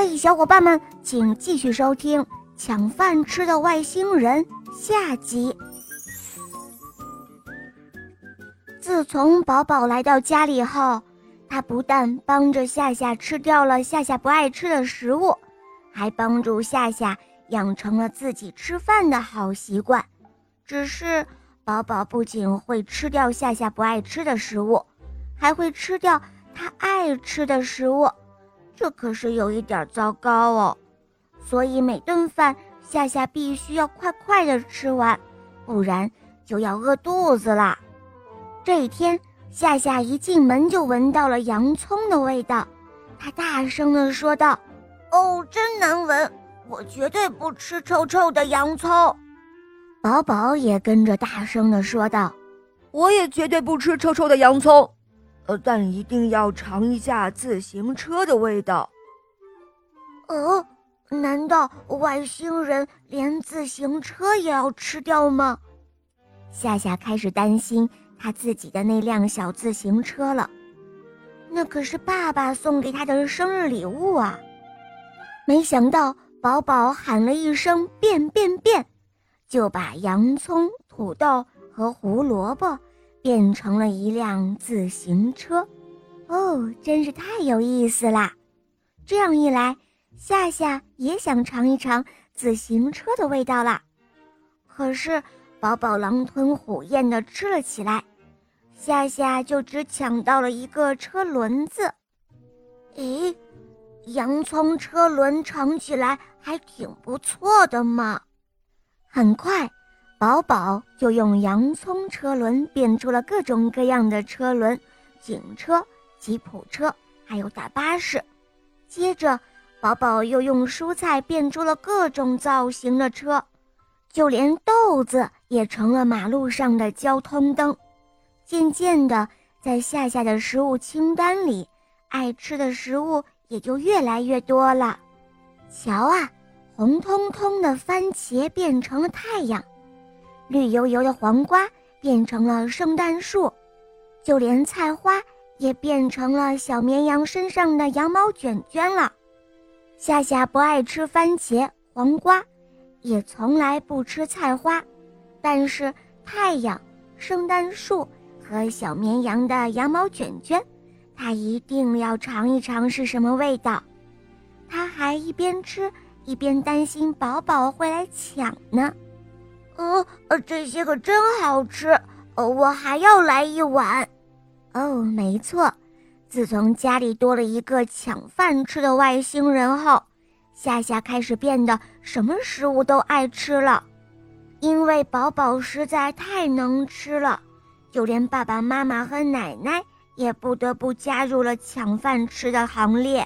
嘿，小伙伴们，请继续收听《抢饭吃的外星人》下集。自从宝宝来到家里后，他不但帮着夏夏吃掉了夏夏不爱吃的食物，还帮助夏夏养成了自己吃饭的好习惯。只是宝宝不仅会吃掉夏夏不爱吃的食物，还会吃掉他爱吃的食物。这可是有一点糟糕哦，所以每顿饭夏夏必须要快快的吃完，不然就要饿肚子了。这一天，夏夏一进门就闻到了洋葱的味道，她大声的说道：“哦，真难闻！我绝对不吃臭臭的洋葱。”宝宝也跟着大声的说道：“我也绝对不吃臭臭的洋葱。”呃，但一定要尝一下自行车的味道。哦，难道外星人连自行车也要吃掉吗？夏夏开始担心他自己的那辆小自行车了，那可是爸爸送给他的生日礼物啊！没想到宝宝喊了一声“变变变”，就把洋葱、土豆和胡萝卜。变成了一辆自行车，哦，真是太有意思啦！这样一来，夏夏也想尝一尝自行车的味道啦。可是，宝宝狼吞虎咽地吃了起来，夏夏就只抢到了一个车轮子。咦，洋葱车轮尝起来还挺不错的嘛！很快。宝宝就用洋葱车轮变出了各种各样的车轮，警车、吉普车，还有大巴士。接着，宝宝又用蔬菜变出了各种造型的车，就连豆子也成了马路上的交通灯。渐渐的，在夏夏的食物清单里，爱吃的食物也就越来越多了。瞧啊，红彤彤的番茄变成了太阳。绿油油的黄瓜变成了圣诞树，就连菜花也变成了小绵羊身上的羊毛卷卷了。夏夏不爱吃番茄、黄瓜，也从来不吃菜花，但是太阳、圣诞树和小绵羊的羊毛卷卷，他一定要尝一尝是什么味道。他还一边吃一边担心宝宝会来抢呢。呃呃，这些可真好吃，呃，我还要来一碗。哦，没错，自从家里多了一个抢饭吃的外星人后，夏夏开始变得什么食物都爱吃了。因为宝宝实在太能吃了，就连爸爸妈妈和奶奶也不得不加入了抢饭吃的行列。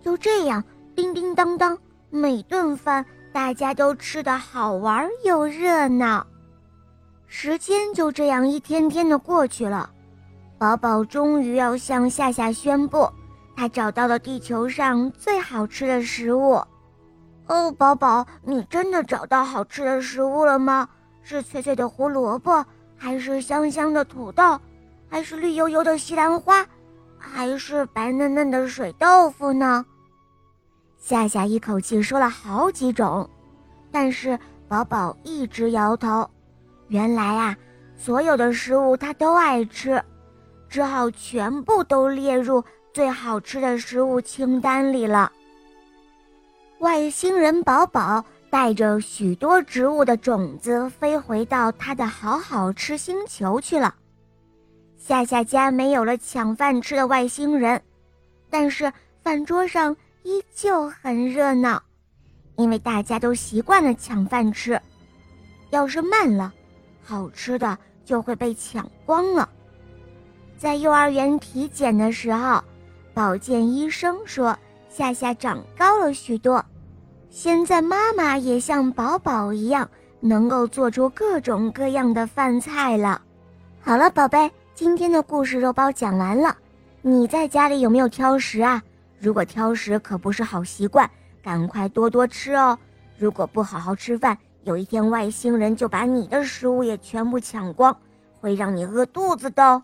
就这样，叮叮当当，每顿饭。大家都吃的好玩又热闹，时间就这样一天天的过去了。宝宝终于要向夏夏宣布，他找到了地球上最好吃的食物。哦，宝宝，你真的找到好吃的食物了吗？是脆脆的胡萝卜，还是香香的土豆，还是绿油油的西兰花，还是白嫩嫩的水豆腐呢？夏夏一口气说了好几种，但是宝宝一直摇头。原来啊，所有的食物他都爱吃，只好全部都列入最好吃的食物清单里了。外星人宝宝带着许多植物的种子飞回到他的好好吃星球去了。夏夏家没有了抢饭吃的外星人，但是饭桌上。依旧很热闹，因为大家都习惯了抢饭吃。要是慢了，好吃的就会被抢光了。在幼儿园体检的时候，保健医生说夏夏长高了许多。现在妈妈也像宝宝一样，能够做出各种各样的饭菜了。好了，宝贝，今天的故事肉包讲完了。你在家里有没有挑食啊？如果挑食可不是好习惯，赶快多多吃哦。如果不好好吃饭，有一天外星人就把你的食物也全部抢光，会让你饿肚子的。